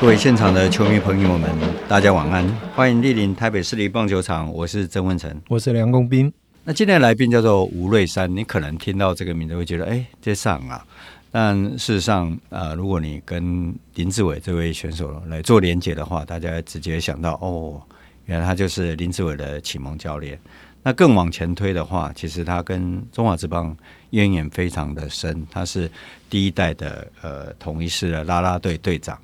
各位现场的球迷朋友们，大家晚安，欢迎莅临台北市立棒球场，我是曾文成，我是梁公斌。那今天的来宾叫做吴瑞山，你可能听到这个名字会觉得，哎，这上啊。但事实上，呃，如果你跟林志伟这位选手来做连接的话，大家直接想到，哦，原来他就是林志伟的启蒙教练。那更往前推的话，其实他跟中华职棒渊源非常的深，他是第一代的呃同一狮的啦啦队队长。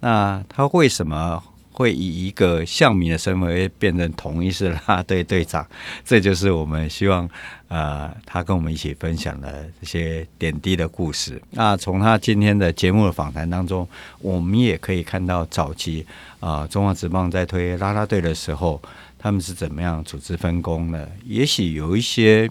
那他为什么会以一个象迷的身份变成同一是啦啦队队长？这就是我们希望呃他跟我们一起分享的这些点滴的故事。那从他今天的节目的访谈当中，我们也可以看到早期啊、中华职棒在推拉拉队的时候。他们是怎么样组织分工的？也许有一些，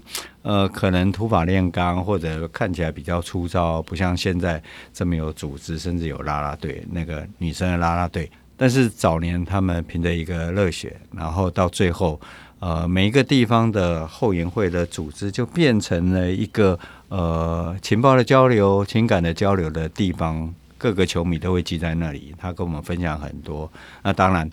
呃，可能土法炼钢，或者看起来比较粗糙，不像现在这么有组织，甚至有啦啦队，那个女生的啦啦队。但是早年他们凭着一个热血，然后到最后，呃，每一个地方的后援会的组织就变成了一个呃情报的交流、情感的交流的地方，各个球迷都会聚在那里。他跟我们分享很多。那当然。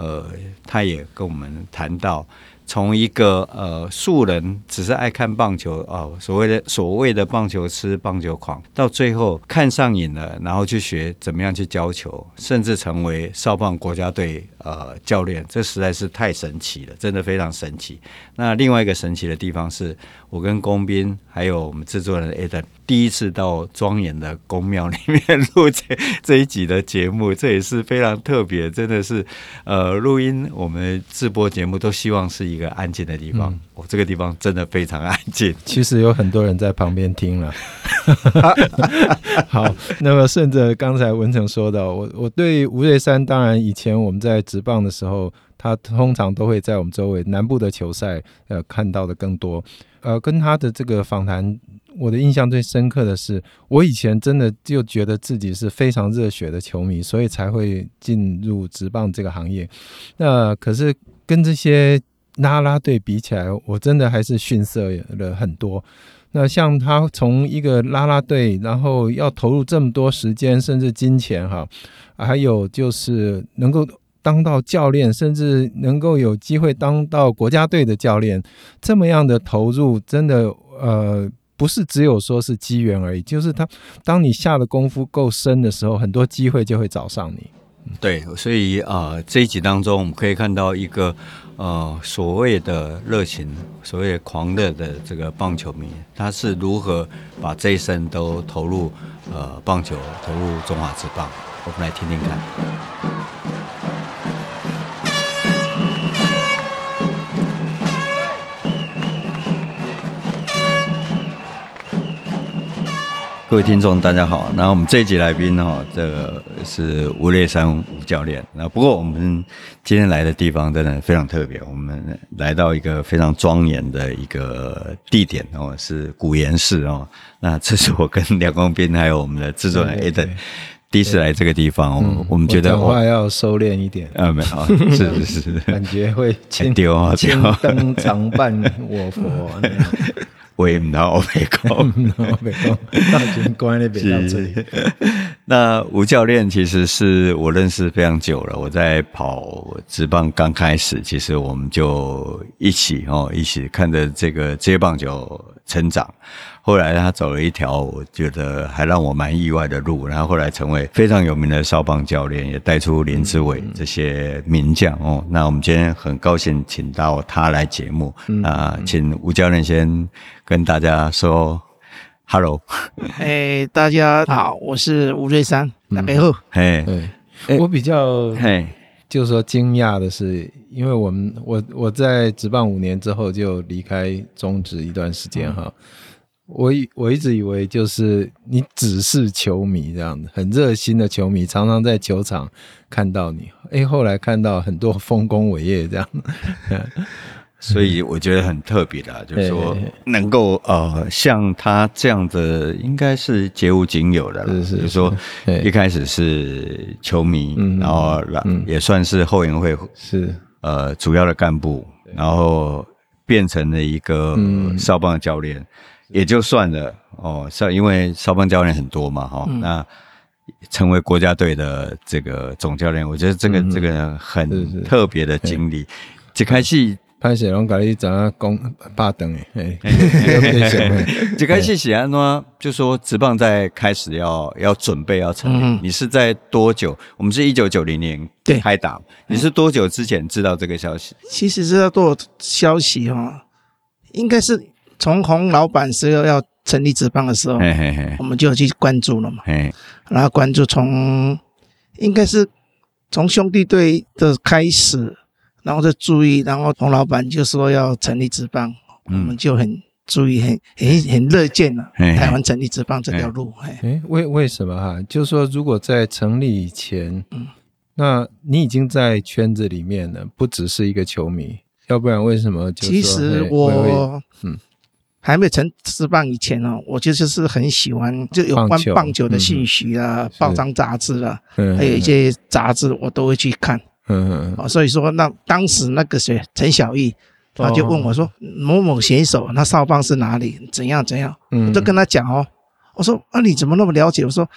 呃，他也跟我们谈到，从一个呃素人，只是爱看棒球哦，所谓的所谓的棒球痴、棒球狂，到最后看上瘾了，然后去学怎么样去教球，甚至成为少棒国家队呃教练，这实在是太神奇了，真的非常神奇。那另外一个神奇的地方是，我跟工斌还有我们制作人 Adam。第一次到庄严的宫庙里面录这这一集的节目，这也是非常特别，真的是，呃，录音我们直播节目都希望是一个安静的地方，我、嗯哦、这个地方真的非常安静。其实有很多人在旁边听了。好，那么顺着刚才文成说的，我我对吴瑞山，当然以前我们在直棒的时候，他通常都会在我们周围南部的球赛，呃，看到的更多。呃，跟他的这个访谈。我的印象最深刻的是，我以前真的就觉得自己是非常热血的球迷，所以才会进入职棒这个行业。那可是跟这些啦啦队比起来，我真的还是逊色了很多。那像他从一个啦啦队，然后要投入这么多时间甚至金钱哈，还有就是能够当到教练，甚至能够有机会当到国家队的教练，这么样的投入，真的呃。不是只有说是机缘而已，就是他，当你下的功夫够深的时候，很多机会就会找上你。对，所以啊、这一集当中我们可以看到一个呃所谓的热情，所谓狂热的这个棒球迷，他是如何把这一生都投入呃棒球，投入中华职棒。我们来听听看。各位听众，大家好。那我们这一集来宾哈，这个是吴烈山吴教练。那不过我们今天来的地方真的非常特别，我们来到一个非常庄严的一个地点哦，是古岩寺哦。那这是我跟梁光斌还有我们的制作人 Eden 第一次来这个地方，我我们觉得话要收敛一点。啊，没有，是是是，感觉会千 丢啊，千灯常伴我佛。我也不知道我没空，大军关那边是。那吴教练其实是我认识非常久了。我在跑职棒刚开始，其实我们就一起哦，一起看着这个职业棒球成长。后来他走了一条我觉得还让我蛮意外的路，然后后来成为非常有名的少棒教练，也带出林志伟这些名将哦。那我们今天很高兴请到他来节目啊，请吴教练先跟大家说 “hello”。哎，大家好，我是吴瑞山，大家好。嘿，我比较嘿，就是说惊讶的是，因为我们我我在职棒五年之后就离开中职一段时间哈。我一我一直以为就是你只是球迷这样的，很热心的球迷，常常在球场看到你。哎，后来看到很多丰功伟业这样，所以我觉得很特别的，就是说能够呃像他这样的，应该是绝无仅有的了。是是，就是说一开始是球迷，然后也算是后援会是。呃主要的干部，然后变成了一个少棒教练。也就算了哦，少因为少棒教练很多嘛，哈、哦，嗯、那成为国家队的这个总教练，我觉得这个、嗯、这个很特别的经历。这开始。潘雪龙搞一怎样攻霸等哎，最开始是安怎，就说职棒在开始要要准备要成立，嗯、你是在多久？我们是一九九零年开打，对你是多久之前知道这个消息？其实知道多少消息哦，应该是从洪老板说要成立职棒的时候，嘿嘿嘿。我们就去关注了嘛，嘿。然后关注从应该是从兄弟队的开始。然后就注意，然后洪老板就说要成立职棒，嗯、我们就很注意，很很很乐见了台湾成立职棒这条路。哎，为为什么哈？就是说，如果在成立以前，嗯，那你已经在圈子里面了，不只是一个球迷，要不然为什么就？其实我嗯，还没成职棒以前呢，我其实是很喜欢就有关棒球的信息啊，报章杂志啊，还有一些杂志我都会去看。嗯嗯，所以说那当时那个谁陈小艺，他就问我说某某选手那少棒是哪里？怎样怎样？嗯，我就跟他讲哦，我说啊你怎么那么了解？我说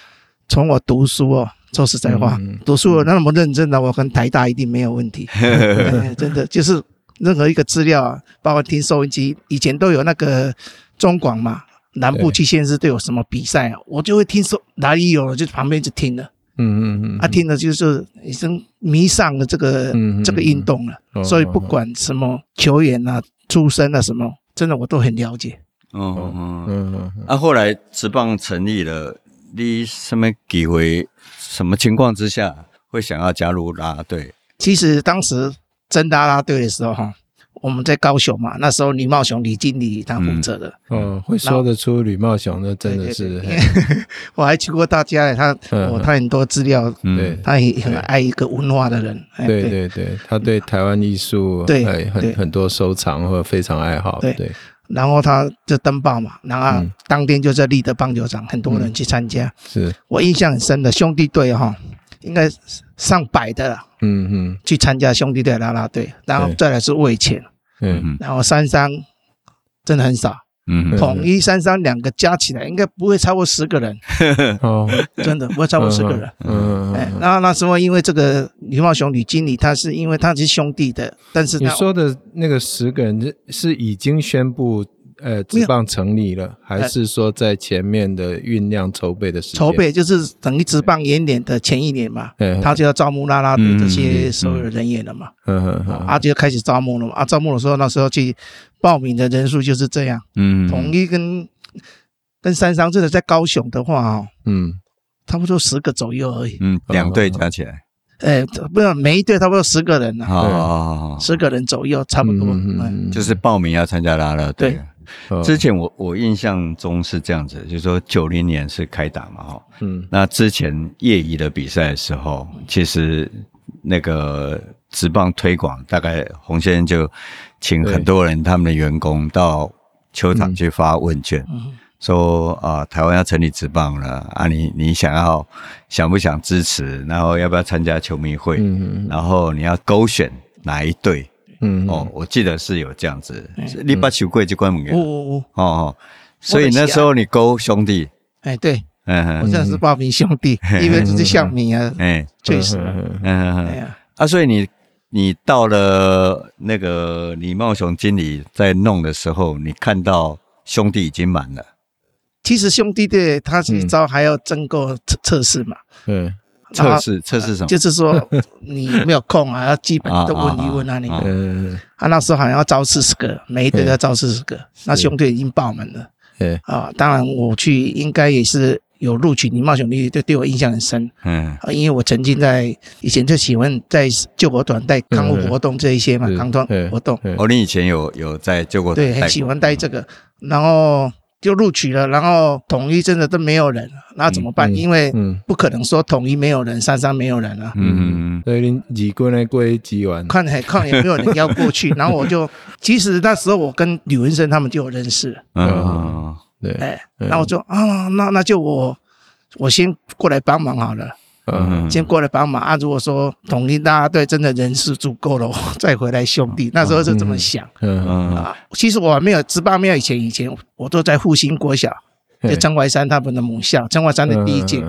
从我读书哦，说实在话，读书那么认真的，我跟台大一定没有问题。真的就是任何一个资料啊，包括听收音机，以前都有那个中广嘛，南部区县市都有什么比赛，啊我就会听说哪里有了，就旁边就听了。嗯嗯嗯，他听了就是已经迷上了这个这个运动了，所以不管什么球员啊、出身啊什么，真的我都很了解。哦嗯嗯，啊，后来职棒成立了，你什么机会、什么情况之下会想要加入啦啦队？其实当时真啦啦队的时候哈。我们在高雄嘛，那时候李茂雄李经理他负责的。嗯，会说得出李茂雄的，真的是。我还去过他家，他我，他很多资料，对，他也很爱一个文化的人。对对对，他对台湾艺术对很很多收藏或非常爱好。对，然后他就登报嘛，然后当天就在立德棒球场，很多人去参加。是我印象很深的兄弟队哈，应该上百的，嗯嗯，去参加兄弟队啦啦队，然后再来是味全。嗯，然后三商真的很少，嗯，统一三商两个加起来应该不会超过十个人，哦，真的不会超过十个人，嗯，哎，然后那时候因为这个李茂雄李经理，他是因为他是兄弟的，但是你说的那个十个人是已经宣布。呃，职棒成立了，还是说在前面的酝酿筹备的时间？筹备就是等于职棒延年的前一年嘛，他就要招募啦啦队这些所有人员了嘛，嗯嗯嗯，啊就开始招募了嘛，啊招募的时候那时候去报名的人数就是这样，嗯，统一跟跟三商这个在高雄的话啊，嗯，差不多十个左右而已，嗯，两队加起来，哎，不是每一队差不多十个人啊，十个人左右差不多，嗯，就是报名要参加啦啦队。之前我我印象中是这样子，就是说九零年是开打嘛，哈，嗯，那之前业余的比赛的时候，其实那个职棒推广，大概洪先生就请很多人他们的员工到球场去发问卷，嗯，说啊，台湾要成立职棒了啊，你你想要想不想支持，然后要不要参加球迷会，嗯，然后你要勾选哪一队。嗯哦，我记得是有这样子，你把球柜就关门了。哦哦，所以那时候你勾兄弟，哎对，嗯，我这是报名兄弟，因为这是像你啊，哎，确实，嗯，哎呀，啊，所以你你到了那个李茂雄经理在弄的时候，你看到兄弟已经满了。其实兄弟队他这一招还要经过测测试嘛，嗯。测试测试什么？就是说 你没有空啊，要基本都问一问啊，那个。嗯。啊，那时候好像要招四十个，每一队要招四十个。那兄弟已经爆满了。对。啊，当然我去应该也是有录取。李茂雄弟就对我印象很深。嗯。啊，因为我曾经在以前就喜欢在救国团带康复活动这一些嘛，康复活动。哦，你以前有有在救国团？对，很喜欢带这个，然后。就录取了，然后统一真的都没有人，那怎么办？因为不可能说统一没有人，三商没有人啊。嗯嗯嗯。所以你几过来过几完，看看有没有人要过去。然后我就，其实那时候我跟吕文生他们就有认识。嗯，对。哎，那我就啊，那那就我我先过来帮忙好了。嗯，先过来帮忙啊！如果说统一大家队真的人数足够了，我 再回来兄弟。那时候是这么想。嗯嗯啊，其实我还没有职棒没有以前以前，我都在复兴国小就张怀山他们的母校，张怀山的第一届，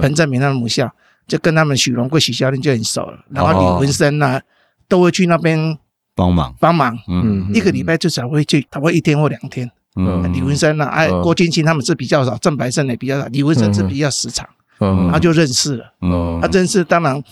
彭正明他们母校，就跟他们许荣贵许教练就很熟了。然后李文生呢，都会去那边帮忙帮忙。嗯，一个礼拜至少会去，他会一天或两天。嗯，李文生呢，哎，郭俊清他们是比较少，郑白胜也比较少，李文生是比较时常。嗯，他就认识了。嗯，他认识当然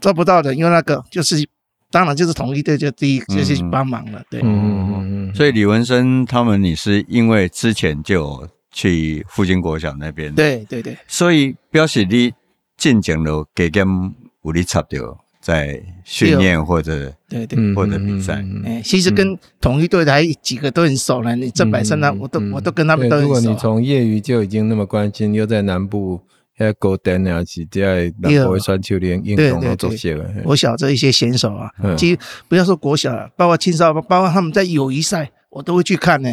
做不到的，因为那个就是。当然就是统一队就第一就是帮忙了，对。嗯嗯嗯，所以李文生他们，你是因为之前就去复兴国小那边，对对对。所以表示你进前了，给他们武力差掉在训练或者对对或者比赛。哎，其实跟同一队的还几个都很熟了，你郑百胜呢，我都我都跟他们都很熟。如果你从业余就已经那么关心，又在南部。要高登啊，是在国选球联运动做些个。国小这一些选手啊，其实不要说国小了，包括青少，包括他们在友谊赛，我都会去看呢。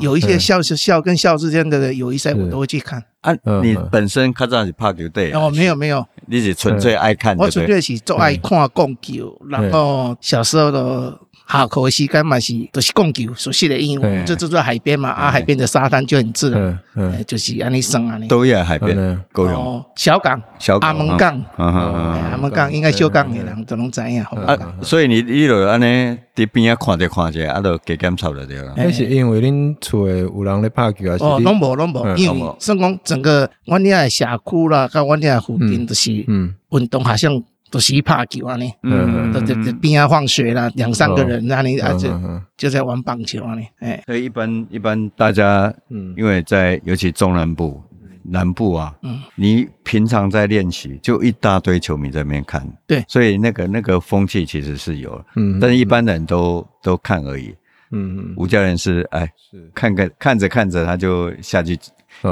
有一些校校跟校之间的友谊赛，我都会去看。啊，你本身看上是拍球队？哦，没有没有，你是纯粹爱看。我纯粹是做爱看棒球，然后小时候的。好，可惜干嘛是都是讲求熟悉的英文，就就在海边嘛，啊，海边的沙滩就很自然，就是安尼生安尼。都在海边，够用。哦，小港，小阿门港，阿门港应该小港的人都拢知影。啊，所以你你就安尼伫边啊看着看着，啊，就加检查了对了。那是因为恁厝诶有人咧拍球啊？哦，拢无拢无，因为算讲整个阮遐诶社区啦，甲阮遐附近都是运动好像。都是拍球啊，你，嗯，都在边啊放学啦，两三个人那里啊就就在玩棒球啊，你，哎，所以一般一般大家，嗯，因为在尤其中南部、南部啊，嗯，你平常在练习，就一大堆球迷在那边看，对，所以那个那个风气其实是有，嗯，但是一般人都都看而已，嗯嗯，吴教练是哎，是。看看看着看着他就下去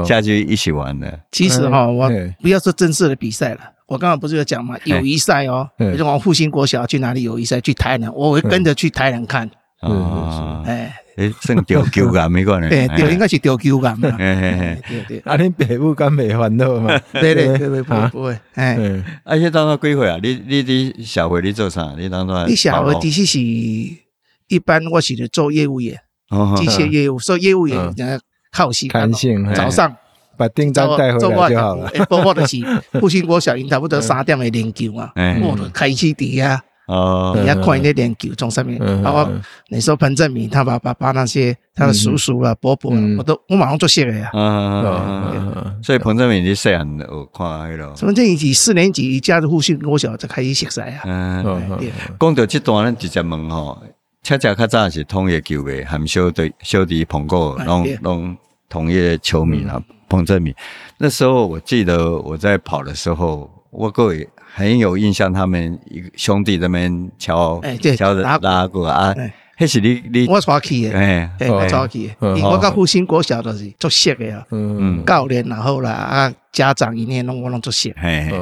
下去一起玩了。其实哈，我不要说正式的比赛了。我刚刚不是有讲嘛，友谊赛哦，比如说我复兴国小去哪里友谊赛，去台南，我会跟着去台南看。啊，哎，哎，算丢球噶没关系。对，丢应该是丢球噶嘛。对对。啊，你北部敢没烦恼嘛？对对对，不会 不会。哎，而且当初几岁啊？你你你小会你做啥？你当初？你小会其实是一般，我是做业务员，机械业务，所以业务员要靠时间，早上。把订单带回来就好了。包括的是 复兴国小，因差不多三点的练球嘛，我都开始底啊，底下看那练球从上面。包括你说彭正明他爸爸把那些他的叔叔啊、伯伯，我都我马上做写了呀。所以彭正明你细汉有看迄咯。彭政闵四年级加入复兴国小就开始识赛啊。嗯，讲到这段咱直接问吼，恰恰较早是统一球的，含小弟小弟彭哥拢拢统一球迷啊。彭振明，那时候我记得我在跑的时候，我各位很有印象，他们一个兄弟在那边敲，敲的拉鼓啊。那是你你我带去的，哎，我带去的，我到复兴国小都是做识的啊，嗯，教练然后啦啊，家长一年拢我拢做识，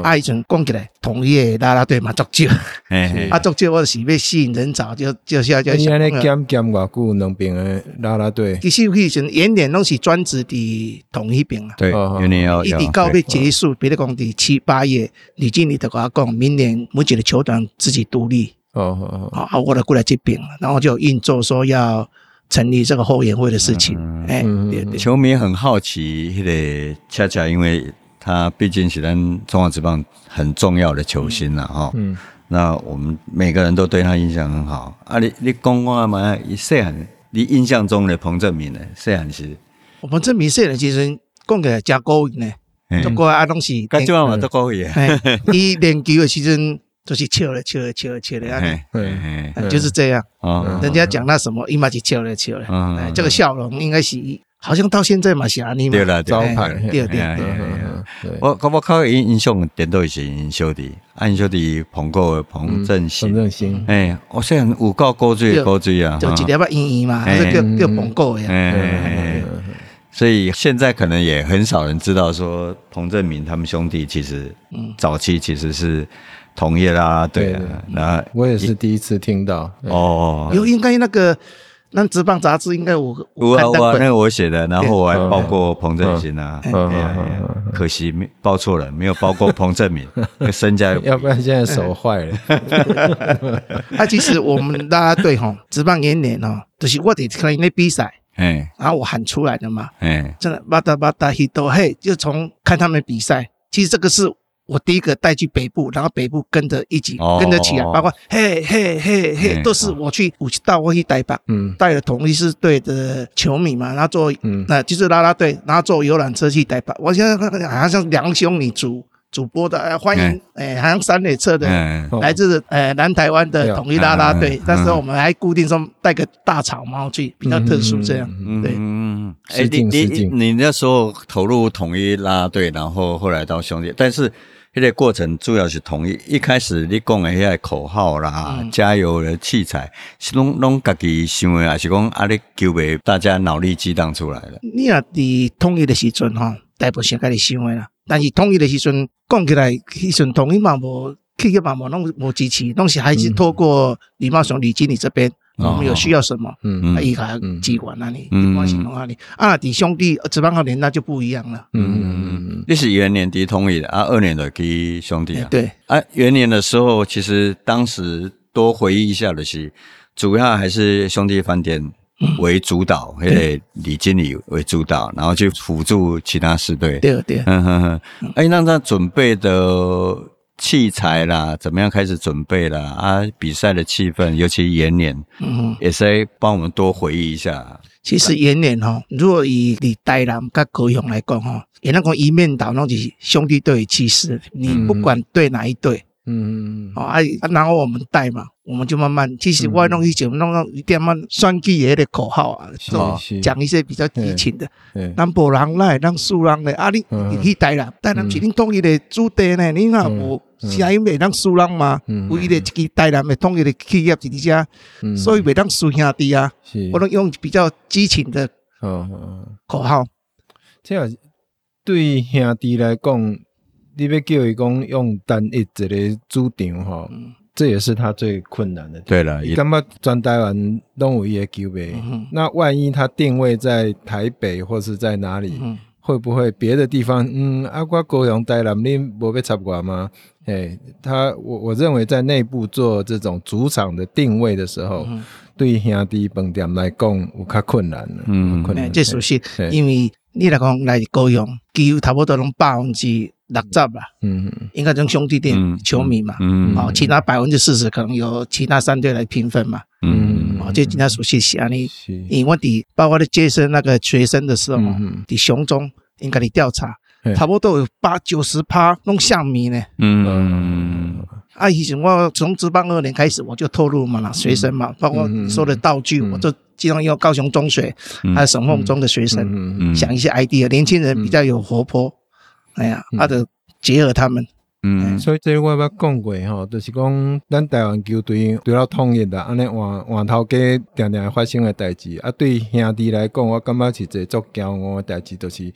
啊，以前讲起来同一啦啦队嘛足少，啊足少我是要吸引人潮，就就是要叫。你安尼兼兼偌久两边的啦啦队？其实以前演练拢是专职的同一边啊，对，原年要。一直到要结束，比如讲第七八月，李经理就跟我讲，明年每一个球团自己独立。哦，哦哦，好，我来过来这边，然后就运作说要成立这个后援会的事情。哎，球迷很好奇，那个恰恰因为他毕竟是咱中华职棒很重要的球星了哈。嗯，那我们每个人都对他印象很好。啊，你你讲话嘛，一细汉，你印象中的彭正明呢？细汉是，彭正明细汉其实讲起来加高呢，不过啊东西，感觉嘛都高一点。伊练球的时阵。都是笑了笑了笑了笑了啊！对，就是这样。人家讲那什么，伊嘛就笑了笑了。这个笑容应该是好像到现在嘛是安尼嘛。对了，招牌。对对对。我我靠印印象点都是因兄弟，因兄弟彭过彭振兴。彭政闵。哎，我虽然有够高追高追啊，就一点把英英嘛，还是叫叫彭过呀。所以现在可能也很少人知道说彭政闵他们兄弟其实，早期其实是。同业啦，对啊，那我也是第一次听到哦。有应该那个那职棒杂志应该我我我那个我写的，然后我还报过彭振兴啊，可惜没报错了，没有报过彭政闵，身家要不然现在手坏了。那，其实我们大家对吼职棒年年哦，就是我得看那比赛，哎，然后我喊出来的嘛，哎，真的巴达巴达希多嘿，就从看他们比赛，其实这个是。我第一个带去北部，然后北部跟着一起跟着起来，包括嘿嘿嘿嘿，都是我去武器道我去带吧，嗯，带了同一支队的球迷嘛，然后坐，嗯，那就是啦啦队，然后坐游览车去带吧。我现在看好像像梁兄你主主播的，欢迎，哎，好像三垒侧的，来自呃南台湾的统一啦啦队，那时候我们还固定说带个大草帽去，比较特殊这样，对，嗯，哎，你你你那时候投入统一啦啦队，然后后来到兄弟，但是。这个过程主要是统一，一开始你讲的那些口号啦、嗯、加油的器材，是拢拢家己想的，还是讲啊？你求为大家脑力激荡出来的？你啊，伫统一的时阵吼，大部分家己想的啦。但是统一的时阵讲起来，迄阵统一嘛无，企业嘛无，拢无支持，拢是还是透过李茂雄李经理这边。我们有需要什么？嗯，一个机关那里，关系哪里？啊，弟兄弟职棒二年那就不一样了。嗯嗯嗯，那是元年底统一的啊，二年的给兄弟啊。对啊，元年的时候，其实当时多回忆一下的是，主要还是兄弟饭店为主导，还得李经理为主导，然后去辅助其他四队。对对，嗯哼哼。哎，那他准备的。器材啦，怎么样开始准备啦？啊，比赛的气氛，尤其延年，嗯，也是帮我们多回忆一下。其实延年哈，如果以你台南跟高雄来讲哈，也那个一面倒，那就是兄弟队气势，你不管对哪一队。嗯，好啊，然后我们带嘛，我们就慢慢，其实我弄一种弄弄一点慢双击爷的口号啊，讲一些比较激情的，让波浪来，让树浪来，啊，你你去带啦，带人是恁统一的主队呢，你看无声音袂当输人嘛，唯一的一个带人的统一的企业是这家，所以袂当输兄弟啊，我能用比较激情的口号，这样对兄弟来讲。你要叫伊讲用单一一个主场吼，这也是他最困难的。对了，干嘛全台湾拢有伊个球迷？那万一他定位在台北或是在哪里，会不会别的地方？嗯，啊，我高雄台南，你无要插我吗？诶，他我我认为在内部做这种主场的定位的时候，对兄弟本店来讲有较困难了。嗯，困难。这属实，因为你来讲来高雄，几乎差不多拢百分之。六十吧，嗯，应该从兄弟店球迷嘛，嗯，好，其他百分之四十可能由其他三队来平分嘛，嗯，哦，就今天熟悉些啊，你，因为底包括你接生那个学生的时候，嗯，你雄中应该你调查，差不多有八九十趴弄象迷呢，嗯，啊，以前我从职棒二年开始我就透露嘛，学生嘛，包括你说的道具，我就经常用高雄中学还有省凤中的学生，想一些 idea，年轻人比较有活泼。哎呀，啊，就结合他们，嗯，所以这我捌讲过吼，就是讲咱台湾球队除了统一的，安尼换换头家常常发生的代志，啊，对兄弟来讲，我感觉是一个足骄傲的代志，就是。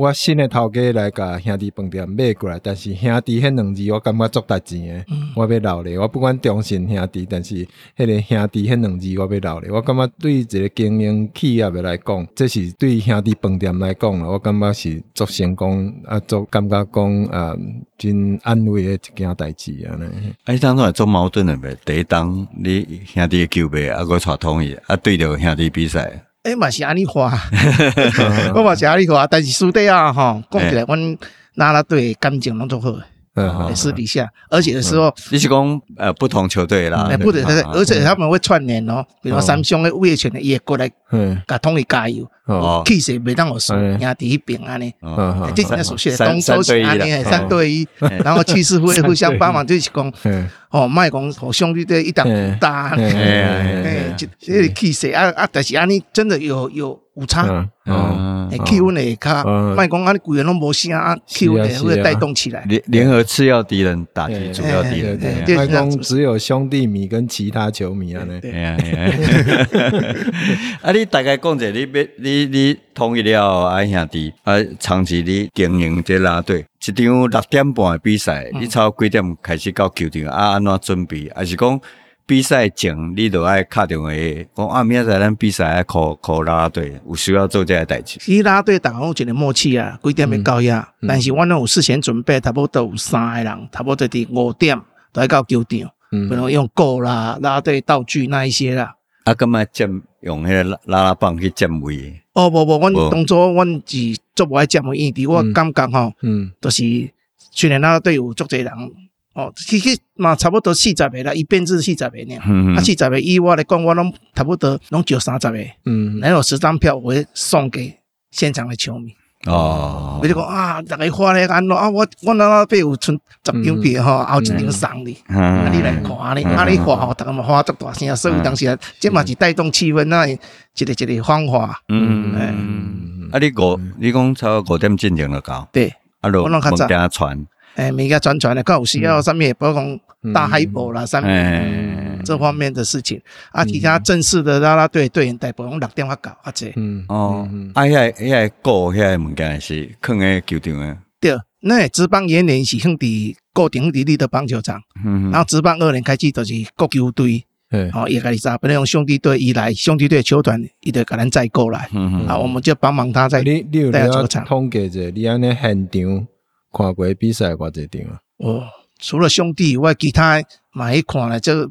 我新的头家来甲兄弟饭店买过来，但是兄弟迄两字我感觉足值钱的，我要留咧。我不管中信兄弟，但是迄个兄弟迄两字我要留咧。我感觉对一个经营企业的来讲，这是对兄弟饭店来讲，我感觉是足成功啊，足感觉讲啊，真安慰诶一件代志啊。哎，当初也足矛盾诶呗。第一档你兄弟球迷啊，我传统伊啊，对着兄弟比赛。诶，嘛是安尼话，我嘛是安尼话，但是输底啊，吼，讲起来，阮啦啦队感情拢足好，嗯，私底下，而且的时候，你是讲呃不同球队啦，不对，而且他们会串联哦，比如三兄的物业权的也过来，嗯，甲统一加油，哦，气势袂当我输，兄弟一边安尼，嗯，这几年熟悉的东周是安尼，三对一，然后气势会 互相帮忙，就是讲，哦，卖讲和兄弟队一打不大，哎，个气势啊啊，但是安尼真的有有误差。哦，气温的卡，卖讲啊，你贵人拢无声啊，气温的会带动起来。联联合次要敌人打击主要敌人，卖讲只有兄弟迷跟其他球迷啊呢。对啊，啊，你大概讲者，你别你你统一了啊兄弟啊，长期你经营这拉队，一场六点半的比赛，你超几点开始到球场啊？安怎准备？还是讲？比赛前你都爱敲电话讲啊，明仔载咱比赛爱考考啦啦队，有需要做这个代志。其实啦啦队当然有一个默契啊，几点要到呀？嗯、但是我拢有事先准备，差不多有三个人，差不多伫五点都要到球场，嗯，比如用鼓啦、啦拉队道具那一些啦，啊，干嘛占用迄个拉拉拉棒去占位？哦，无无，阮当初阮是做无爱占位，因为我感觉吼，嗯，都是虽然啦啦队有足侪人，哦，其实嘛差不多四十个啦，一编制四十个呢，啊四十个以我来讲，我拢差不多拢就三十个，嗯，然后十张票我会送给现场的球迷。哦，你就讲啊，大家花咧安怎？啊？我我那那边有存十张票吼，后一张送你，啊你来看你，啊你花吼，大家嘛花足大声，所以当时即嘛是带动气氛，那一个一个方法。嗯。嗯，啊你五，你讲差不多五点进场就到。对，啊罗，我们家传，诶，每个传传的，刚有时啊上面，包括讲大海报啦，上面。这方面的事情啊，其他正式的啦啦队队员代表用六点发搞啊，这嗯哦，啊，遐遐过遐物件是放喺球场诶。对，那职棒元年是放伫固定伫你的棒球场，嗯，然后职棒二年开始就是各球队，嗯，哦，也可以啥，不能用兄弟队一来，兄弟队球团伊就可能再过来，啊，我们就帮忙他在带球场。统计者，你安尼现场看过比赛偌侪场啊？哦。除了兄弟以外，其他嘛一看咧，就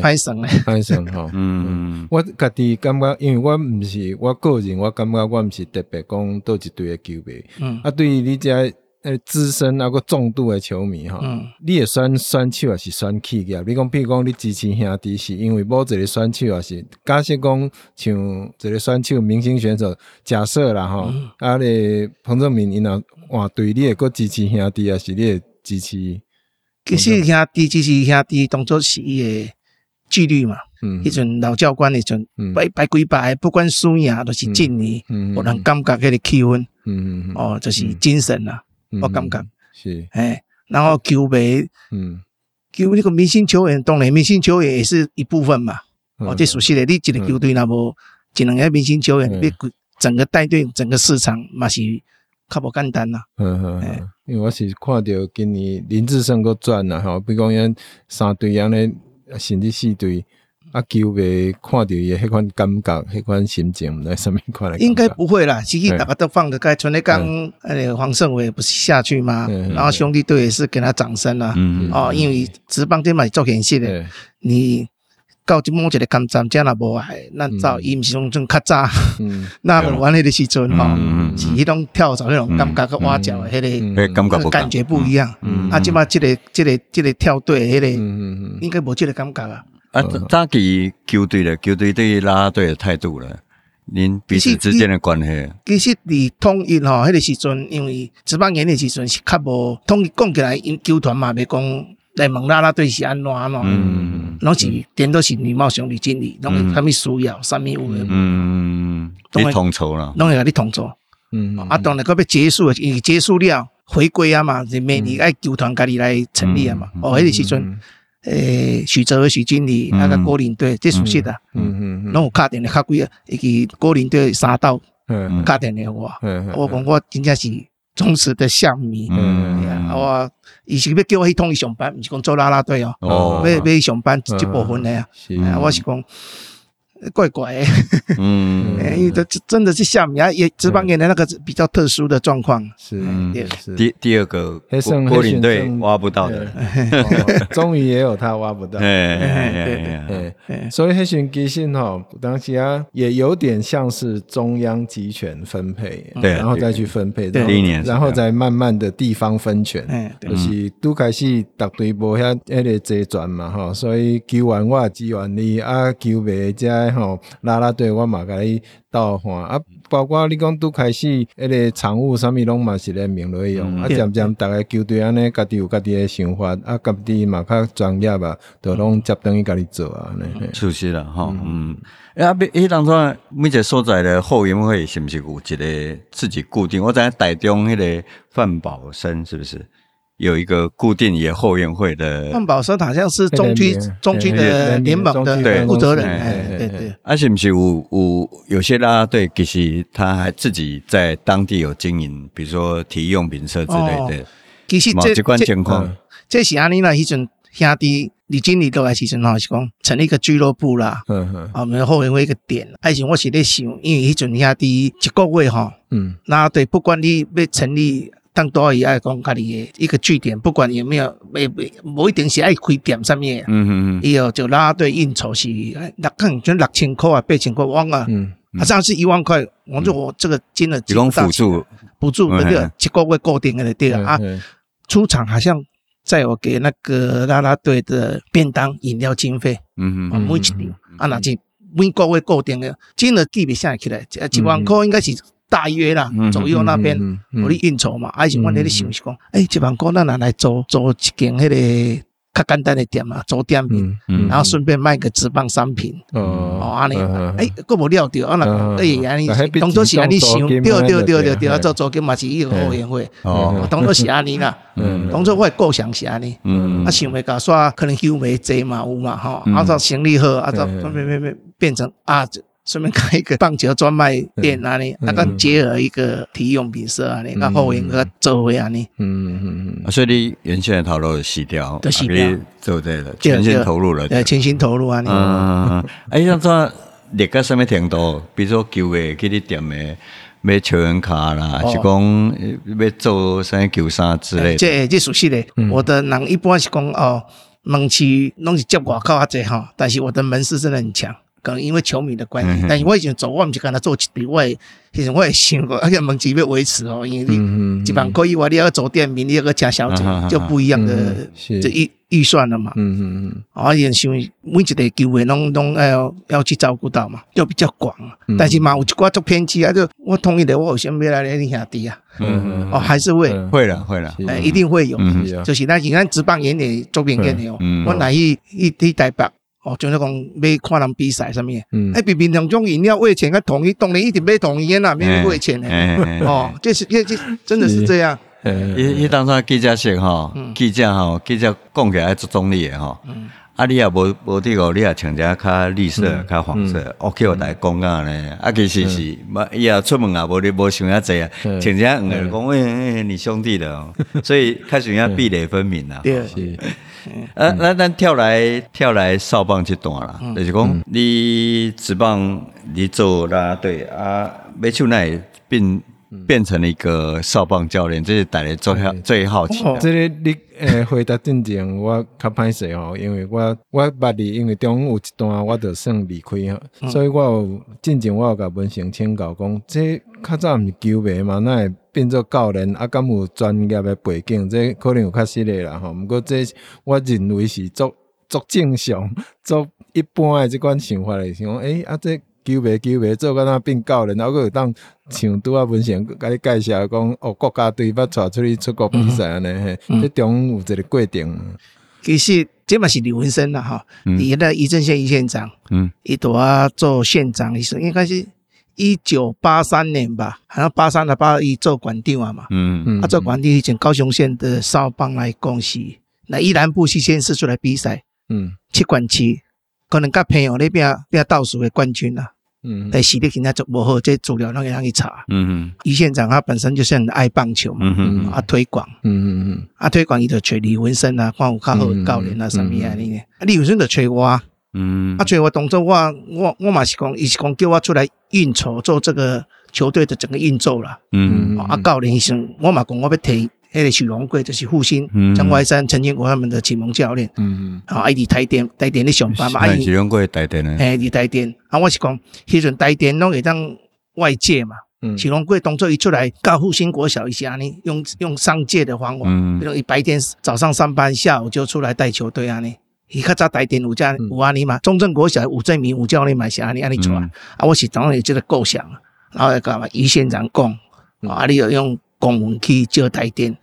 拍算咧，拍算吼。嗯，我家己感觉，因为我毋是我个人，我感觉我毋是特别讲倒一队嘅球迷。嗯，啊，对于你这诶资深啊个重度诶球迷吼，嗯，你也选选手也是选企业。你讲，比如讲你支持兄弟，是因为某一个选手也是假设讲像一个选手明星选手，假设啦吼，嗯、啊咧彭正明因若换队，你会个支持兄弟，也是你会支持？其实兄弟只是兄弟，当作是伊个纪律嘛。嗯，迄阵老教官迄阵，拜拜几拜，不管输赢都是敬你。嗯，我能感觉迄个气氛。嗯嗯哦，就是精神啊，我感觉是。哎，然后球迷，嗯，球那个明星球员，当然明星球员也是一部分嘛。哦，这熟悉的，你一个球队那无一两个明星球员，你整个带队，整个市场嘛是。较无简单啦，嗯嗯，因为我是看到今年林志胜搁转啦，吼，比如讲样三队样咧，甚至四队，啊，球迷看到伊迄款感觉，迄款心情，来什么款来？应该不会啦，其实大家都放得开。春内刚，诶，黄胜伟不是下去吗？然后兄弟队也是给他掌声啦，哦，因为职棒这嘛做演戏的，你。到即某一个抗战，遮若无爱，咱走伊毋是种种较早，那玩迄个时阵吼，是迄种跳蚤迄种感觉，佮蛙叫迄个感觉感觉不一样。啊，即马即个即个即个跳队迄个，应该无即个感觉啊。啊，早期球队咧，球队对于啦啦队的态度咧，恁彼此之间的关系。其实伫统一吼，迄个时阵，因为职棒年的时阵是较无统一讲起来，因球团嘛袂讲。来问啦啦队是安怎安怎，拢是点都是礼貌上的经理，拢啥物需要，啥物有诶，嗯，你统筹啦，拢会甲你统筹，嗯，啊，当然个要结束，伊结束了，回归啊嘛，就每年爱球团家己来成立啊嘛，哦，迄个时阵，诶，许哲和许经理，那个国林队最熟悉的，嗯嗯，拢有敲电话，敲几个，伊个国林队三道，嗯，敲电话，我讲我真正是忠实的象迷，嗯，我。伊是要叫我去统一上班，毋是讲做拉拉队哦，要要去上班一部分的啊，我是讲怪怪的，嗯，因为这真的是下面啊，也职棒年的那个比较特殊的状况，是，第第二个国林队挖不到的，终于也有他挖不到，哎哎哎，所以黑熊基信哈，当时啊也有点像是中央集权分配，对，然后再去分配，第一年，然后再慢慢的地方分权，就是都开始大队无遐迄个职权嘛哈，所以球员我支援你啊，球迷在。吼，拉拉队我嘛甲你斗换啊，包括你讲拄开始迄个场务啥物拢嘛是咧明落用，啊渐渐逐个球队安尼家己有家己诶想法，啊家己嘛较专业啊，都拢接等于家己做啊，出息了吼，嗯，啊，迄当初每一个所在的后援会是毋是有一个自己固定？我知影台中迄个范宝生是不是？有一个固定也后援会的，范宝生好像是中区中区的联盟的负责人，对对。而且不是有有有些啦啦队，其实他还自己在当地有经营，比如说体育用品社之类的。其实这这情况，这是安尼啦。以前兄弟李经理都来时阵吼，是讲成立一个俱乐部啦。嗯嗯。啊，我们后援会一个点，而且我是在想，因为迄阵兄弟一个月哈，嗯，那对不管你要成立。当多以爱讲家己的一个据点，不管有没有，没没不一定是爱开店上面。嗯嗯嗯。伊哦就拉队应酬是六千，就六千块啊，八千块，忘了。嗯。好像是一万块，我就我这个金额提供辅助，补助那个一个月固定的对啊。出场好像在我给那个拉拉队的便当、饮料经费。嗯嗯。每一年啊，那就每个月固定的金额记不下来，一万块应该是。大约啦，左右那边我的应酬嘛，而且我那里想是讲，哎，一万块那拿来做做一间迄个较简单的店嘛，做店面，然后顺便卖个纸棒商品。哦，安尼，哎，佫无料到，啊那，哎，安尼，当作是安尼想，对对对对对，做做金嘛是一个后援会，哦，当作是安尼啦，嗯，当作我构想是安尼，嗯，啊想袂到煞可能休没济嘛有嘛吼，啊做生意好，啊做变变变变成啊。顺便开一个棒球专卖店那里，那个结合一个体育用品社啊，你看后援个周围啊，你。嗯嗯嗯，所以你原先的投入洗掉，都洗掉，做对了，全心投入了，对，全心投入啊，嗯，哎，像这列个什么程度？比如说球鞋给你点的买球员卡啦，是讲要做什么球衫之类的。这这熟悉的，我的人一般是讲哦，门市拢是接外口啊这哈，但是我的门市真的很强。可能因为球迷的关系，但是我以前做，我唔是跟他做一笔，我其实我也想过，而且门市要维持哦，因为你基本上可以话，你要做店名，你要个加小姐，就不一样的这预预算了嘛。嗯嗯嗯。而且想每一个球员拢拢要要去照顾到嘛，就比较广。但是嘛，有一寡做偏激啊，就我同意的，我先别来你兄弟啊。嗯嗯。哦，还是会会了会了，哎，一定会有。就是那你看职棒演的周边演的哦，我来一一一台北。哦，就是讲要看人比赛什么，嗯，哎，比平常种饮料为钱，较统一当然一定买统一啦，免为钱的，哦，这是这这真的是这样。伊伊当初记者说吼，记者吼，记者讲起来做中立的吼，啊，你也无无这个，你也穿只较绿色、较黄色，OK，我来讲啊咧，啊，其实是，伊也出门啊，无你无想遐济啊，穿只黄的讲，哎你兄弟的哦，所以开始人家壁垒分明啦。对。呃，那咱跳来跳来扫棒这段啦，就是讲你职棒你做啦，对啊，没出来变变成了一个少棒教练，这是大家最好最好奇。这个你诶回答正经，我较歹势吼，因为我我捌你，因为中有一段我就算离开吼，所以我有正经我有甲文成请教讲，这较早毋是球迷嘛，那会变做教练，啊，敢有专业的背景，这可能有较实诶啦吼。毋过这我认为是足足正常、足一般诶即款想法来想讲，诶、欸，啊，这球迷球迷做甲若变教练，然后有当像拄啊文成甲你介绍讲，哦，国家队要带出去出国比赛安尼嘿，这中有一个过程。其实这嘛是李文生啦哈，你的宜正县宜县长，嗯，伊拄啊做县长，伊说应该是。一九八三年吧，好像八三的八一做管长啊嘛，嗯。嗯，他做管长以前高雄县的少棒来恭喜，那依然不惜先试出来比赛，嗯，七管七，可能甲朋友那边边倒数的冠军啦，嗯，但实力现在做不好，这资料让人去查，嗯嗯，宜县长他本身就是很爱棒球嘛，嗯嗯，啊推广，嗯嗯嗯，啊推广伊就找李文生啊，看有较好的教练啊什么啊呢，啊李文生就找我。嗯，啊，找我动作我我我嘛是讲，伊是讲叫我出来运筹做这个球队的整个运作啦。嗯，啊，教练时我嘛讲我要提迄个许荣贵，就是复兴、张怀山、陈建国他们的启蒙教练。嗯嗯，啊，伊伫台电台电咧上班嘛，啊，许荣贵台电咧，哎，伫台电，啊，我是讲，迄阵台电拢会当外界嘛。嗯，许荣贵动作一出来，教复兴国小一下呢，用用上届的方法，嗯，比如伊白天早上上班，下午就出来带球队安尼。伊较早台电有这样有安尼嘛，中正国小吴正明吴教练嘛是安尼安尼出来，啊，我是当然有这个构想，然后干嘛？余县长讲，啊，你要用公文去叫台电。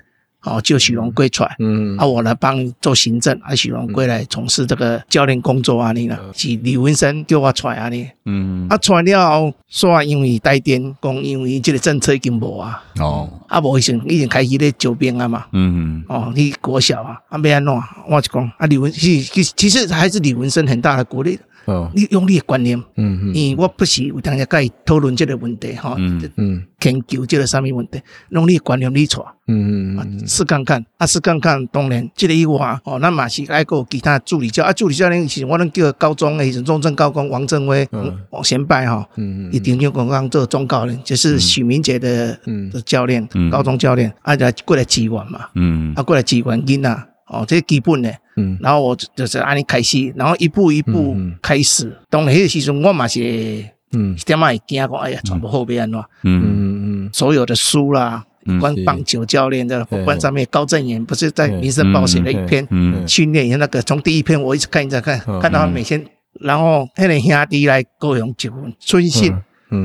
哦，就许荣贵出来，嗯，啊，我来帮做行政，啊，许荣贵来从事这个教练工作啊，你呢？是李文生叫我出来啊，你，嗯，啊，出来了后，说因为带电讲，因为这个政策已经无啊，哦，啊，无以前已经开始咧招兵啊嘛，嗯，哦，你国小啊，啊，要安怎，我就讲，啊，李文其其实还是李文生很大的鼓励，哦，你用你的观念，嗯嗯，因为我不是有当下跟伊讨论这个问题哈，嗯嗯，研究这个什么问题，用你的观念你错，嗯嗯，试看看，啊试看看，当然这个以外，哦，那嘛是爱个其他助理教，啊助理教练是我能叫高中诶，中正高工王正威，王先拜哈，嗯嗯，一定要刚刚做中教练，就是许明杰的的教练，高中教练，啊来过来支援嘛，嗯，啊过来支援囡仔，哦，这是基本的。嗯，然后我就是按你开始，然后一步一步开始。当那个时阵，我嘛是，嗯，点嘛会惊讲，哎呀，全部后边安怎？嗯。嗯。嗯，所有的书啦，关棒球教练的，关上面高正言不是在《民生报》写了一篇训练，那个从第一篇我一直看一直看，看到他每天，然后那个兄弟来高雄结婚，春信。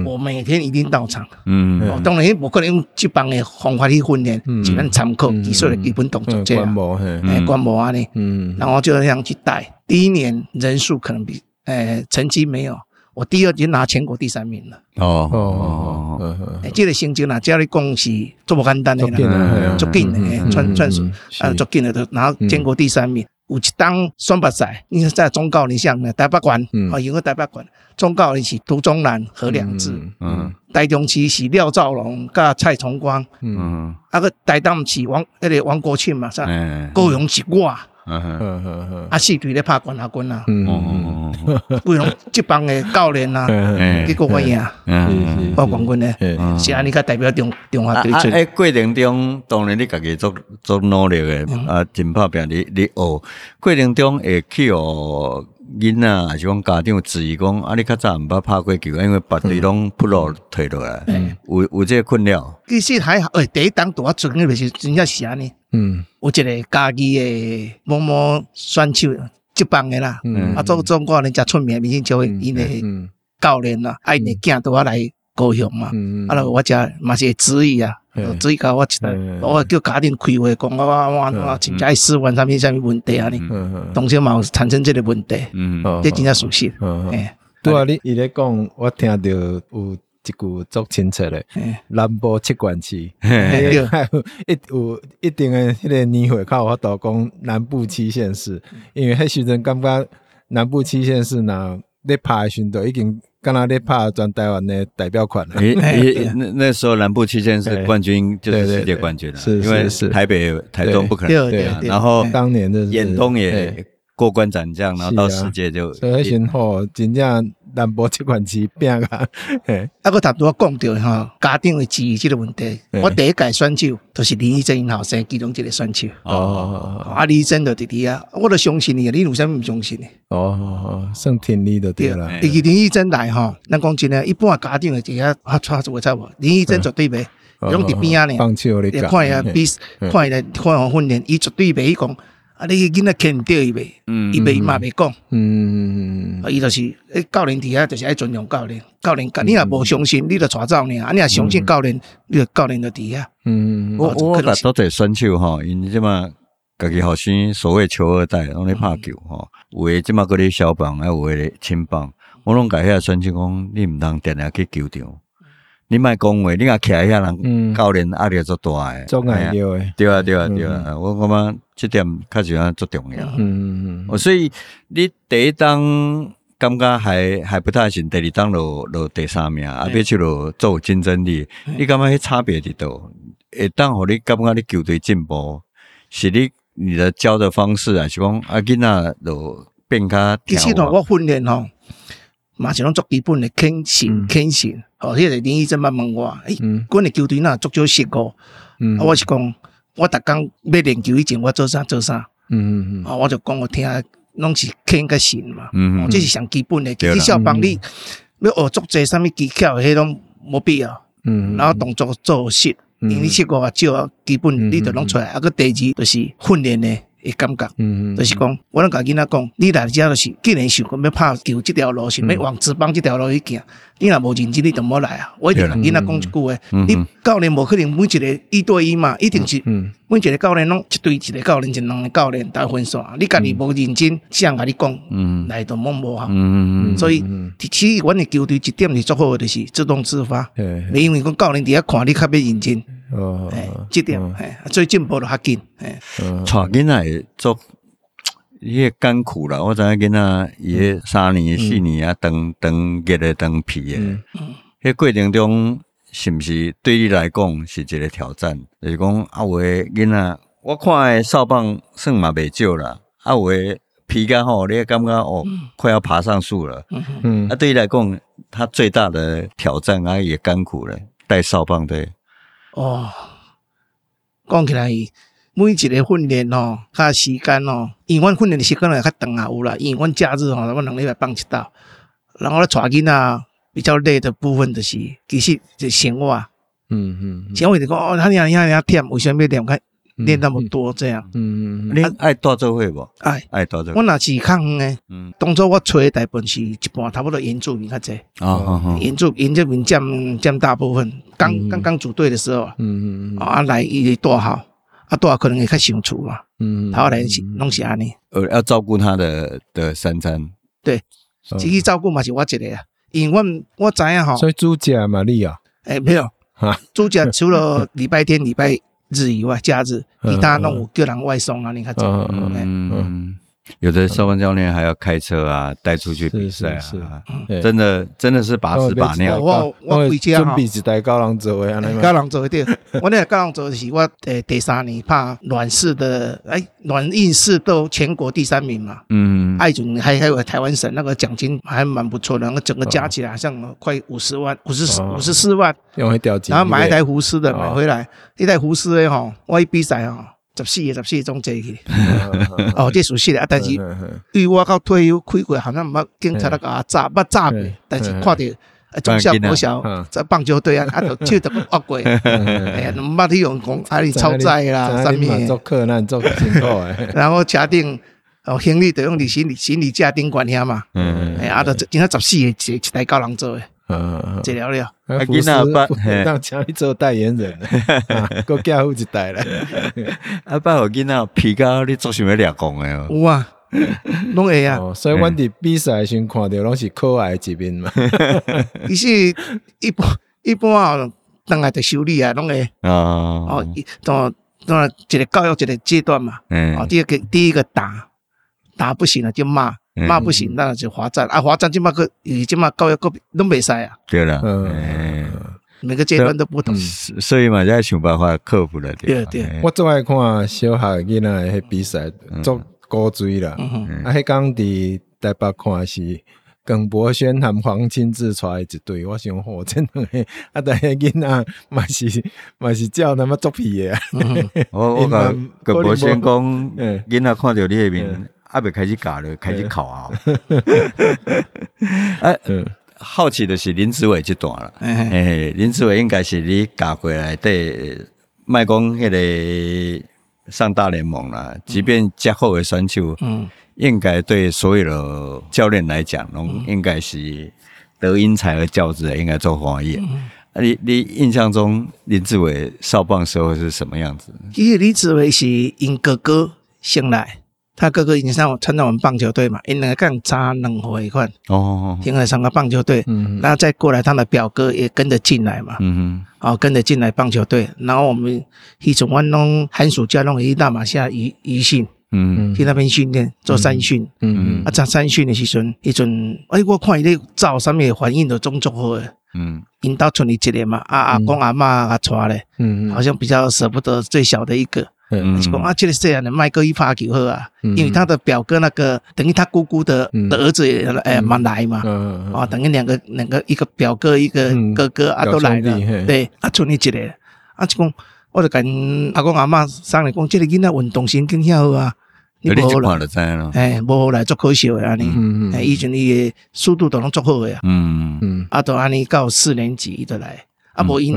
我每天一定到场。嗯，当然我可能用这帮的方法去训练，只能参考技术的基本动作这样。观摩，哎，观摩啊你。嗯，然后就这样去带。第一年人数可能比，诶，成绩没有。我第二年拿全国第三名了。哦哦哦。诶，这个成绩呢，只要你讲是这么简单的啦，足紧的，算算数，啊，足紧的都拿全国第三名。有一档选拔赛，你在中高龄向呢，台北县，哦，因为台北县，中高龄是涂中南何良志，嗯，台中市是廖兆龙加蔡崇光，嗯，啊个台东市王那个王国庆嘛，是吧？高雄是我，嗯嗯嗯嗯，啊四队咧拍冠亚军啊，嗯嗯嗯，高雄这帮诶教练啊，结果我赢，嗯，报冠军诶，是。安尼甲代表中中华队出。啊，诶，过程中当然你家己做做努力诶，啊，真拍拼你你学，过程中会去学。囡仔还是讲家长质疑讲，啊，你较早毋捌拍过球，因为别队拢不落退落来，有有这个困扰。其实还好，诶，第一档多准诶，是真正是安尼。嗯，有一个家己诶某某选手接棒诶啦，啊，做中国人家出名，明星就会因诶教练啦，啊，因诶囝都要来高雄嘛，啊，我家嘛是会质疑啊。所以讲我觉得，我叫家庭开会讲，我我我我真正爱试问啥物啥物问题啊？你？当时嘛有产生这个问题，嗯，这真正属实。哎，对啊，你？伊咧讲，我听到有一句足清楚的，南部七管区，一有一定的迄个年会靠我导讲南部七县市，因为迄时阵感觉南部七县市呐，咧拍的时阵已经。刚刚在拍转台湾的代表款了。诶 诶，那那时候南部期间是冠军，就是世界冠军了。是，因为是台北、台中不可能。对啊，然后当年的远东也过关斩将，然后到世界就。所以先后真正。南博这款机变啊，啊，个头拄啊讲到哈，家长的质疑这个问题。我第一届选手都是林义珍因后生其中一个选手。哦，啊，林义珍的弟弟啊，我都相信你，你为什么不相信呢？哦，算天理的对了。第二林义珍来吼，咱讲真的，一般家长的这些啊，差不多差不多。林义珍绝对袂，用伫边啊呢，看下比，看下看下训练，伊绝对袂讲。啊！你囡仔看唔到伊袂，伊袂嘛袂讲。嗯，伊就是诶，教练底下就是爱尊重教练。教练，你若无相信，你就带走呢。啊，你若相信教练，你就教练就底下。嗯，我我甲都在选手吼，因即嘛家己学生所谓球二代，拢咧拍球吼。有诶即嘛搁咧小棒，还有诶青棒，我拢甲遐选手讲，你毋通定定去球场。你莫讲话，你若徛遐人教练压力足大诶，对啊对啊对啊，我感觉。即点确实啊，足重要。嗯嗯嗯。所以你第一档感觉还还不太行，第二档落落第三名，啊，别去落做竞争力。你感觉迄差别伫倒？会当互你感觉你球队进步，是你你的教的方式啊，是讲啊，囡仔落变较。其实我训练吼，嘛是拢足基本的肯信肯信。哦，迄个林医生问问我，诶，阮的球队哪足少失误？嗯，我是讲。我逐工要练球以前，我做啥做啥，嗯嗯嗯，我就讲我听，拢是肯个信嘛，嗯嗯，这是上基本的。其实小帮你要学足侪啥物技巧，迄种无必要，嗯，然后动作做实，因为你试过少，基本你就拢出来。啊，个第二就是训练的。会感觉，就是讲，我拢甲囡仔讲，你来遮就是，既然想讲要拍球这条路，想要往职棒这条路去行，你若无认真，你就莫来啊！我一定甲囡仔讲一句话，你教练无可能每一个一对一嘛，一定是每一个教练拢一对一个教练，一两个教练打分数。你家己无认真，谁人甲你讲，来都莫无好。所以，其实阮的球队一点是做好的，就是自动自发，没因为讲教练伫遐看你较要认真。哦，这点诶，最进步都较紧哎。带囡仔做，也甘苦了。我知影囡仔也三年、四年啊，长长结的长皮的，嗯，迄过程中是不是对你来讲是一个挑战？就是讲啊，有的囡仔，我看的少棒算嘛袂少啦，啊，有的皮干吼，你也感觉哦，快要爬上树了，嗯，啊，对你来讲，他最大的挑战啊，也甘苦了，带少棒队。哦，讲起来。每一个训练哦，较时间哦，因为阮训练的时间也较长啊，有啦。因为阮假日吼，我两礼拜放一道，然后咧带囡仔比较累的部分就是，其实就生活。嗯嗯，生活就讲哦，他娘他娘忝，为什么要忝？看练那么多这样。嗯嗯，你爱大做会不？爱爱大做。我若是较远诶，嗯，当初我吹大部分是一半，差不多原住民较济。哦原住原住民占占大部分。刚刚刚组队的时候，嗯嗯嗯，啊来伊多好。啊，多少可能会较相处嘛？嗯，他后来是拢是安尼，呃，要照顾他的的三餐，对，自己照顾嘛是我一个啊，因为我我知影吼，所以主假嘛你啊，诶，没有，主假除了礼拜天、礼拜日以外，假日其他弄我个人外送啊，你看这，嗯嗯。有的少棒教练还要开车啊，带出去比赛啊，真的真的是把屎把尿。我我回家准备是带高人做的，高人做的对。我那个高人做的是我诶第三年怕软式的，诶软硬式都全国第三名嘛。嗯，爱总还还有台湾省那个奖金还蛮不错的，那整个加起来好像快五十万，五十五十四万。然后买一台胡斯的买回来，一台胡斯的吼，我一比赛吼。十四个十四个总坐去，哦，这熟悉的啊，但是对我到退休开过，好像冇警察那个炸，冇炸过，但是看到中小国小在棒球队啊，啊，都手都握过，哎呀，冇体用讲啊，你超载啦，上面做客难做辛苦诶，然后家庭哦，行李都用你行李行李架顶管遐嘛，哎呀，啊，都今仔十四个一一台高人做诶。嗯，这了了。啊，福斯让请你做代言人，够加护一代了。啊，爸，我囡仔皮高，你做什么俩讲的？有啊，拢会啊。所以，我伫比赛时看到拢是可爱一面嘛。伊是一般一般啊，当然得修理啊，拢会。哦哦，当当一个教育一个阶段嘛。嗯。哦，第一个第一个打打不行了就骂。骂不行，那就罚站啊！罚站，起码个，起码高一个都没赛啊。对了，嗯，每个阶段都不同，所以嘛，要想办法克服了。对对，我最爱看小学囡仔迄比赛，做古锥啦。啊，迄讲伫台北看是耿博轩和黄清志带一队，我想嚯，真的啊，但系囡仔嘛是嘛是叫他妈作弊的。我我讲耿博轩讲，囡仔看着你那边。阿未开始教了，开始考啊！哎，好奇的是林志伟这段了。哎，林志伟应该是你教过来对，卖讲迄个上大联盟了。即便加后的选手，嗯，应该对所有的教练来讲，拢应该是得因材而教之，应该做翻译。啊，你你印象中林志伟少棒时候是什么样子？其实林志伟是因哥哥先来。他哥哥已经上我参加我们棒球队嘛，因两个更差两回款哦，现在上个棒球队，嗯，然后再过来他的表哥也跟着进来嘛，嗯哼，哦，跟着进来棒球队，然后我们去从湾弄寒暑假弄一大马下一一训，嗯，去那边训练做三训，嗯嗯，啊做三训的时阵，一阵，哎，我看伊咧照上面反应都种足好诶，嗯，因到村里一年嘛，啊阿公阿妈阿带咧，嗯嗯，好像比较舍不得最小的一个。嗯，是讲啊，这个这样的麦哥一发球好啊，因为他的表哥那个等于他姑姑的的儿子也哎蛮来嘛，啊，等于两个两个一个表哥一个哥哥啊都来了，对，啊，村里一个，啊，就讲我就跟阿公阿妈商量讲，这个囡仔运动神经遐好啊，你无好来，哎，无好来足可惜的安尼，哎，以前伊的速度都拢足好的呀，嗯。嗯，啊，都安尼到四年级都来，啊，无因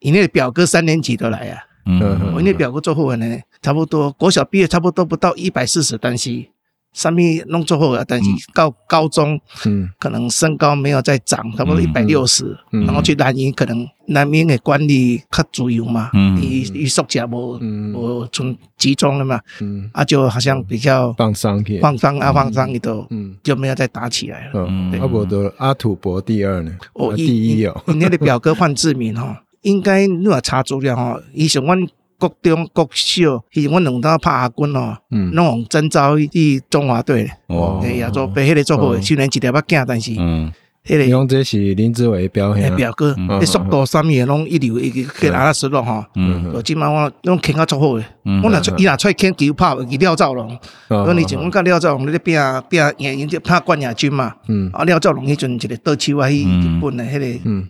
因那个表哥三年级都来啊。嗯，我那表哥做后援呢，差不多国小毕业差不多不到一百四十，但是上面弄做后援，但是到高中，嗯，可能身高没有再长，差不多一百六十，然后去南营，可能南营的管理较自由嘛，嗯，伊伊宿舍无无从集中了嘛，嗯，啊，就好像比较放松去，放松啊放松，一都，嗯，就没有再打起来了。嗯，阿伯的阿土伯第二呢，哦，第一哦，你那个表哥范志明哈。应该如果查资料吼，以前阮国中、国小，以前阮两道拍亚军哦，嗯，拢用征召去中华队。哦，亚洲杯迄个做好，虽然一条把镜，但是嗯。你讲这是林志伟表现，表哥，你速度上面拢一流，一个去阿拉斯洛哈，我今晚我拢倾较足好诶，我若出伊若出倾球拍，伊廖兆龙，我以前我甲廖兆龙咧拼拼赢赢拍冠亚军嘛，啊廖兆龙迄阵一个倒手啊，去日本诶迄个。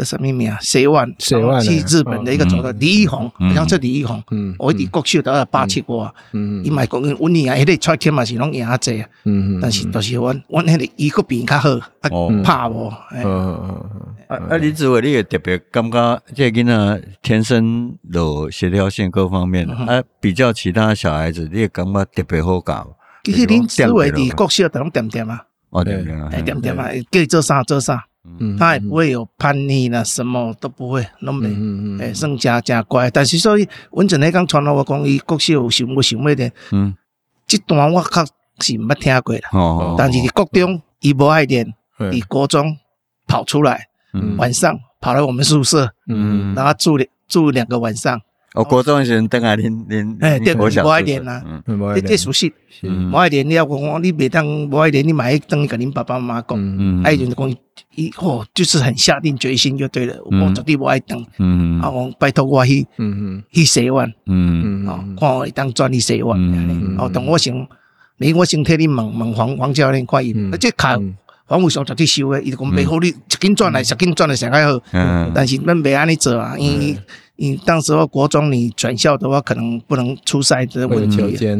叫什么名啊？蛇丸，蛇丸去日本的一个总的李易宏，好像是李一红。嗯，我伫国秀都要八七过啊。嗯，伊卖讲阮阮啊，迄个出天嘛是拢赢啊济啊。嗯嗯。但是都是阮阮迄个伊个比较好，啊拍无。嗯嗯嗯。啊啊！林志伟，你也特别感觉这囡仔天生有协调性各方面，啊，比较其他小孩子，你也感觉特别好教。其实林志伟伫国秀都拢点点啊。哦，点点啊，点点啊，叫伊做啥做啥。嗯，他也不会有叛逆啦，什么都不会，拢没，诶，算真真乖。但是所以，阮阵咧讲传到我讲，伊国小有想过想咩的，嗯，这段我确是毋捌听过啦。哦，但是伫国中，伊无爱练，伫国中跑出来，晚上跑来我们宿舍，嗯，然后住两住两个晚上。我国中时阵等下恁恁，诶，对，无爱练啦，这这熟悉，无爱练，你要讲你袂当无爱练，你买等甲恁爸爸妈妈讲，嗯，爱就讲。以后就是很下定决心就对了，我绝对不爱等。嗯，啊，我拜托我去，去洗碗，嗯。嗯，啊，看我当专利洗碗。哦，等我先，你我先替你问问黄黄教练看伊，啊，这卡黄伟雄绝对收诶，伊就讲袂好，你一斤转来，十斤转来上较好。嗯，但是恁袂安尼做啊，因为因当时候国中你转校的话，可能不能出赛的问题。对，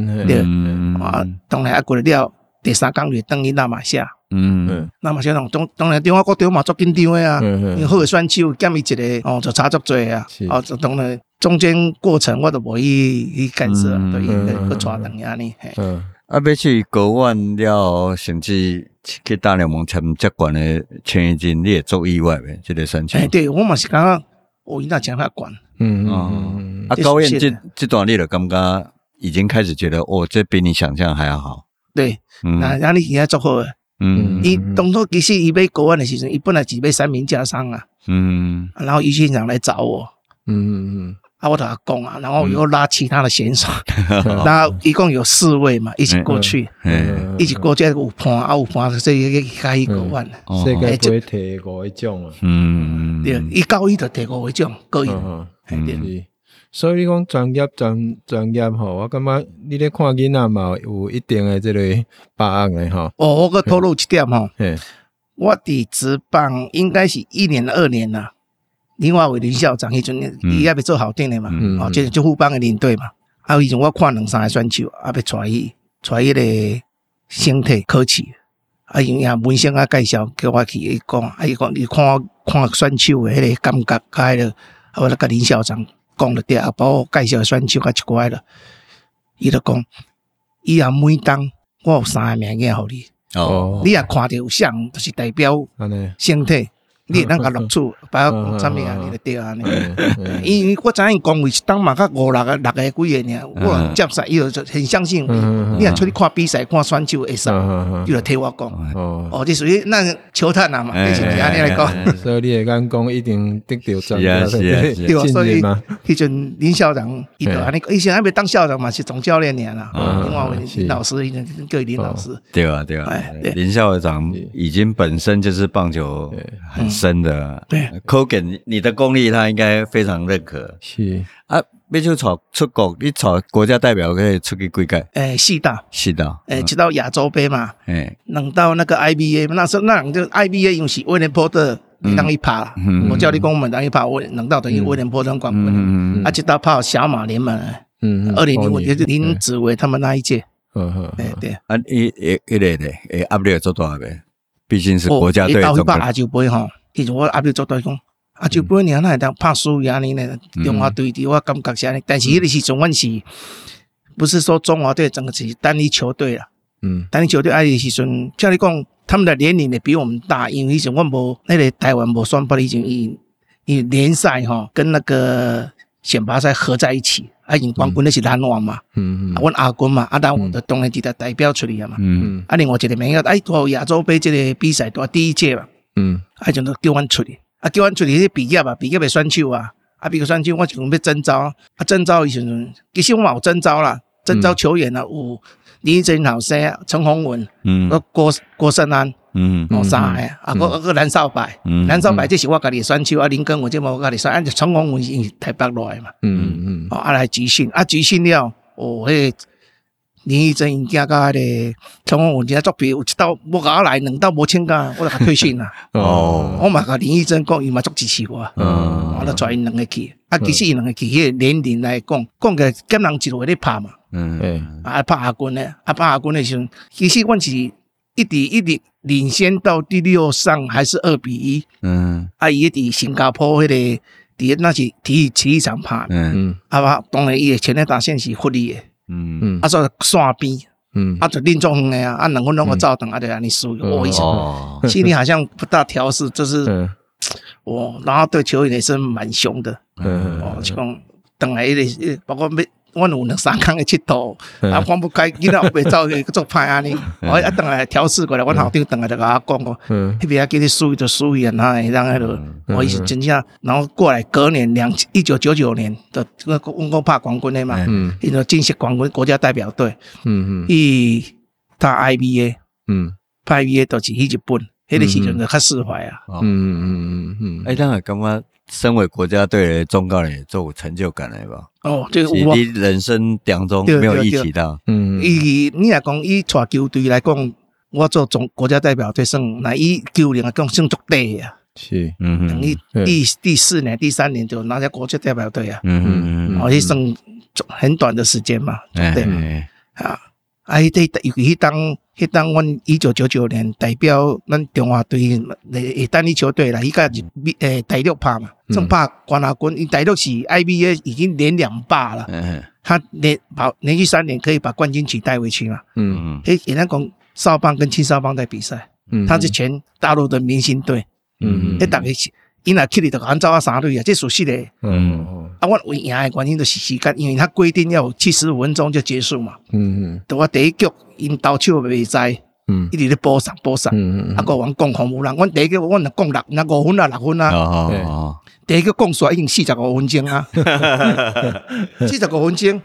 啊，当然啊过了了，第三岗就等于那马夏。嗯，那么像当当当然电话国电嘛足紧张的啊，因为好个选手减伊一个哦就差足多啊，哦就当然中间过程我都无去去干涉，对，去抓等下呢。嗯，啊，要去国外了，甚至去大联盟签接管的签约金，你也做意外呗？这个选手。哎，对我嘛是刚刚我应该讲他管。嗯嗯，啊，高燕这这段你了感觉已经开始觉得哦，这比你想象还要好。对，那那你现在做好了。嗯，伊当初其实伊要国安的时阵，伊本来是要三名家商啊。嗯，然后于县长来找我。嗯嗯嗯，啊，我同他讲啊，然后又拉其他的选手，然后一共有四位嘛，一起过去，一起过去有盘啊有盘，所以伊开一个万。世界杯提五一奖啊。嗯，对，伊高一就提五一奖，高一。嗯。所以你讲专业专专业吼，我感觉你咧看囡仔嘛有一定的这类把握的吼。哦，我个透露一点吼，我伫职棒应该是一年二年啦。另外为林校长迄阵，伊也要做校长诶嘛，哦，就是做副班的领队嘛。还有以前我看两三个选手，啊，要带伊带伊个身体考试，啊，因为文生啊介绍叫我去伊讲，啊，伊讲伊看看选手的迄个感觉，甲迄个，啊，我来甲林校长。讲了点，把我介绍的选手较奇怪了。伊就讲，伊也每当我有三个名额互你，哦，你也看到有像，就是代表身体。你那个录取，把我讲啥物啊？你就对啊，因为我知影讲位是当嘛，较五六个六个几个尔，我接受伊就很相信。你若出去看比赛，看选手会使，伊就替我讲。哦，这属于那球探啊嘛，就是安尼来讲。所以你会讲讲一定得到专业的对啊，所以迄阵林校长伊就安尼，以前还没当校长嘛，是总教练尔啦。另外林老师，伊叫林老师。对啊，对啊，林校长已经本身就是棒球很。真的，对，可见你的功力，他应该非常认可。是。啊，要就从出国，你从国家代表可以出去几届？诶，四道，四道，诶，直到亚洲杯嘛，诶，能到那个 IBA，那时候那就 IBA 用是威廉波特当一趴，我叫你讲我们当一趴，我能到等于威廉波特冠军，啊，直到跑小马联盟，嗯，二零零五年是林子维他们那一届，嗯对，啊，一一一类的，诶，压力做多少呗？毕竟是国家队，总冠军。其实我阿表做对讲，阿就半年那会当拍输赢你呢，中华队的我感觉是安尼，但是迄个时阵阮是，不是说中华队整个是单一球队啦，嗯，单一球队阿个时阵，像你讲，他们的年龄也比我们大，因为以前我无那个台湾无双，不以前以以联赛哈跟那个选拔赛合在一起，啊，因冠军那是篮网嘛，嗯嗯，阮阿军嘛，啊，当我的当然记得代表出来嘛，嗯。嗯，啊，另外一个名额，哎，到亚洲杯这个比赛都第一届嘛。嗯，啊，就叫阮出去，啊，叫阮出去去毕业啊，毕业的选手啊，啊，比如选手我就讲要征招，啊征召的时阵，其实我嘛有征招啦，征招球员啊，有林义珍老师、陈宏文，嗯，郭郭胜安，嗯，哦三个，啊个个蓝少白，蓝少白这是我家己选手，啊林根我这么我家己选，啊陈宏文是台北来嘛，嗯嗯，哦啊来集训，啊集训了，哦迄。林义珍因囝甲迄个陈鸿文今作弊，有一道我甲我来两道无请假，我就甲退训啦。哦，我嘛甲林义珍讲，伊嘛足支持我。嗯，我就带因两个去。啊，其实因两个去，迄个年龄来讲，讲个减人一路咧拍嘛。嗯，啊拍亚军咧，啊拍亚军咧时阵，其实阮是一直一直领先到第六上还是二比一。嗯，啊伊伫新加坡迄个伫那是体育体育场拍。嗯，啊吧当然伊个前列打线是福利的。嗯。嗯，啊说线边，嗯，啊就林中恒的啊，啊两个两个照等，啊就让你输，我一下，心里好像不大调试，就是，我然后对球员也是蛮凶的，嗯，哦，就讲等来一点，包括没。我有两三工去佚佗，啊，我不开囡仔袂走去做歹安尼，我一等来调试过来，我校长等来就甲我讲过，迄边啊给你输就输一样，啊，让迄个我意思真正，然后过来隔年两一九九九年的这个温哥帕冠军的嘛，伊个正式冠军国家代表队，嗯嗯，伊打 IBA，嗯，拍 IBA 都是去日本，迄个时阵就较释怀啊，嗯嗯嗯嗯嗯，哎，当然感觉。身为国家队的中高人，做有成就感来吧？哦，这个你人生当中没有一起到。嗯，以你来讲，以带球队来讲，我做总国家代表队算，那以球龄来讲算足短啊。是，嗯嗯，你第第四年、第三年就拿下国家代表队啊。嗯嗯嗯，哦，迄算很短的时间嘛，对嘛？啊，啊，迄个尤其当。迄当阮一九九九年代表咱中华队诶单一球队啦，伊个是诶第六拍嘛，正拍冠亚军，伊第六是 IBA 已经连两霸了，他连跑连续三年可以把冠军旗带回去嘛。嗯嗯，诶，人家讲少棒跟青少棒在比赛，他是全大陆的明星队。嗯嗯，诶，大概是。伊若去哩，就按照啊三队啊，这属实的。嗯，啊，我为赢的原因就是时间，因为他规定要七十五分钟就结束嘛。嗯嗯。到我第一局因投手未在，嗯，一直咧补上补上。嗯嗯。啊，国王讲红无人，阮第一局我若讲六，那五分啊六分啊。哦。第一局讲煞已经四十五分钟啊。四十五分钟，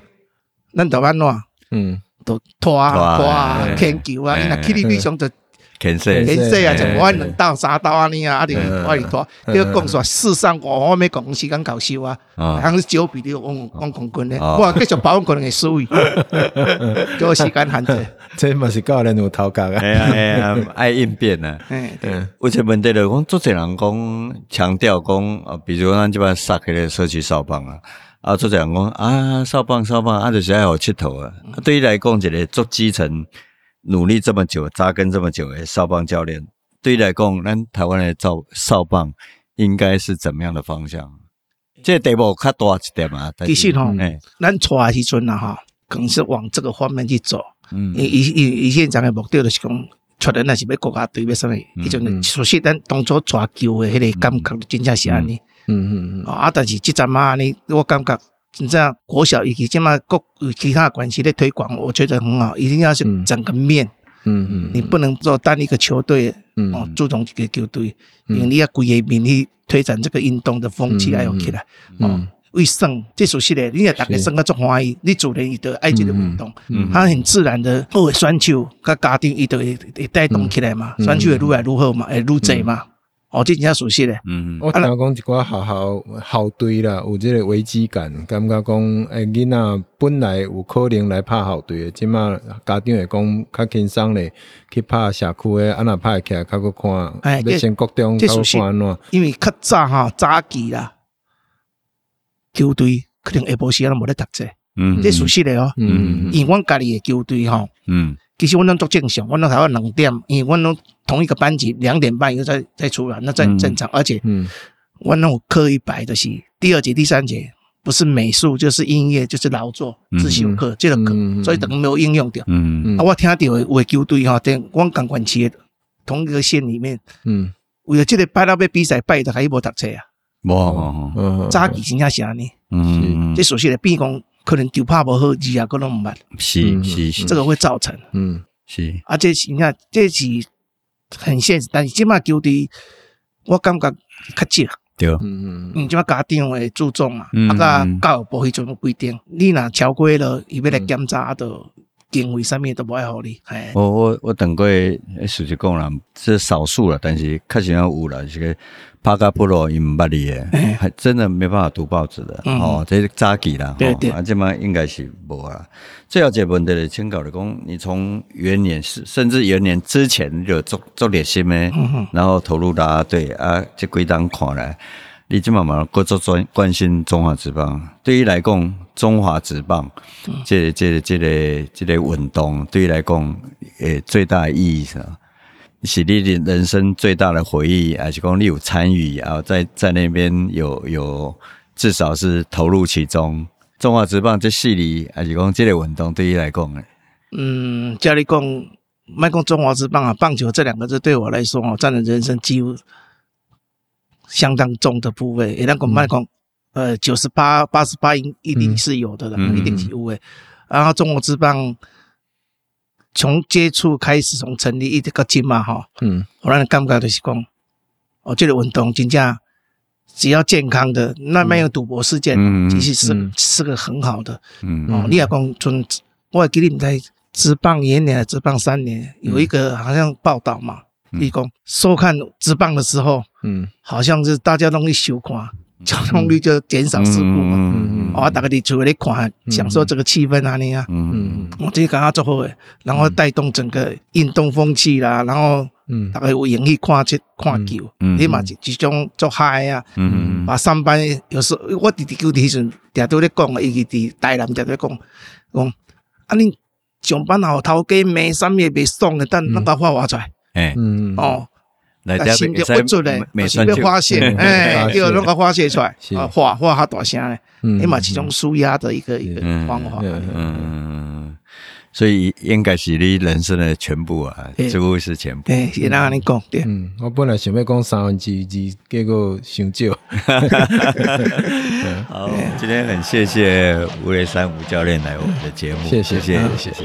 咱就安怎？嗯，都拖啊拖啊，牵球啊，因若去哩比上就。天色，天色啊！就我两道三道啊，你啊，啊，就我里拖。这个讲说四上五，我没讲时间搞笑啊，好像是九比六，我我讲过呢。我继续保可能会输，给我时间限制。这嘛是教练有头壳啊，哎呀，爱应变啊。嗯嗯。有些问题就讲，做侪人讲强调讲啊，比如咱这边杀开的社区少棒啊，啊，做侪人讲啊，少棒少棒，啊，就是爱好佚佗啊。对于来讲，一个做基层。努力这么久，扎根这么久的少棒教练，对于来讲，咱台湾的少少棒应该是怎么样的方向？这地步较大一点嘛。其实吼，咱出来时阵啊，哈，更是往这个方面去走。嗯，以以以以现在的目的就是讲，出来那是要国家队要什么？迄种熟悉咱当初抓球的迄个感觉，真正是安尼。嗯嗯嗯。啊，但是这阵嘛，你我感觉。你这样国小以及这么各有其他关系的推广，我觉得很好。一定要是整个面，嗯嗯，你不能做单一个球队，嗯，哦，注重一个球队，因为你要规个面去推展这个运动的风气，还有起来，哦，为胜，这属实的，你也大家胜个中华一，你主人伊的爱这个运动，嗯，他很自然的，哦，选手跟家庭伊都会会带动起来嘛，选手会愈来愈好嘛，会愈济嘛。哦，这真正熟悉嘞。嗯，我听讲一寡学校校队啦，有即个危机感，感觉讲，诶，囡仔本来有可能来拍校队的，即马家长会讲较轻松咧，去拍社区诶，安那拍起来较搁看，要先国中较搁看安怎？因为较早哈早期啦，球队可能下晡时间无咧读册，嗯，这熟悉嘞哦，嗯，因为阮家己诶球队吼，嗯。其实我拢做正常，我拢还要两点，因为我拢同一个班级，两点半以后再再出来，那再正常。而且，我拢有课一摆的是第二节、第三节，不是美术就是音乐，就是劳作自修课这个课，所以等于没有应用掉。嗯。嗯啊，我听到有球队哈，在我港管区同一个县里面，嗯，为了这个拜到要比赛，拜的还一波读册啊，冇，早期真正是安尼，嗯，这熟悉的变讲。可能丢拍不好，字啊，可能唔捌。是是是，这个会造成。嗯，是。啊，这是你看，这是很现实。但是即马球队，我感觉较少。对，嗯嗯，你即马家长会注重嘛，啊个教育部会全部规定，你若超过了，伊要来检查的经费上面都不爱好你。我我我等过，实际讲啦，是少数了，但是确实要有了，这个帕卡普罗伊唔捌你诶，还真的没办法读报纸的哦，这是早期啦，对对，啊，这嘛应该是无啊。最后一个问题的请教的讲，你从元年甚至元年之前就做做热心诶，然后投入啦对啊，这几档看来，你这么嘛各做专关心中华职棒，对于来讲，中华职棒这这这个这个运动，对于来讲，诶，最大的意义是啥？是你的人生最大的回忆，还是讲你有参与啊？在在那边有有至少是投入其中。中华职棒这系列，还是讲这个运动对于来讲呢？嗯，家里讲，卖讲中华职棒啊，棒球这两个字对我来说哦，占了人生几乎相当重的部位。也那讲卖讲，呃，九十八、八十八赢一定是有的了，嗯、一定是有的。然后中国之棒。从接触开始，从成立一直到今嘛，哈，嗯，我让人感觉就是讲，哦，这个运动真正只要健康的，那没有赌博事件，嗯、其实是、嗯、是个很好的，嗯，哦，你也讲从，我还记得你在职棒元年、职棒三年，有一个好像报道嘛，你讲、嗯、收看职棒的时候，嗯，好像是大家容易收看。交通率就减少事故嘛，嗯嗯，我大概你出来看，享受这个气氛安尼啊，嗯嗯嗯，我这个刚刚做好诶，然后带动整个运动风气啦，然后，嗯，大概有勇气看这看球，嗯，你嘛这这种做嗨啊，嗯嗯，啊上班有时候我弟弟叫提醒，定都咧讲啊，伊个伫台南定咧讲，讲啊恁上班后头家没三月没送的，但那个花花出来，哎，嗯哦。来这边不准嘞，是要发泄，哎，第二那个发泄出来，啊，话话哈大声嘞，哎嘛，其中舒压的一个一个方法，嗯，所以应该是你人生的全部啊，这个是全部。哎，也让你讲，对，嗯，我本来想要讲三分之二，结果想少。好，今天很谢谢吴雷山吴教练来我们的节目，谢谢，谢谢，谢谢。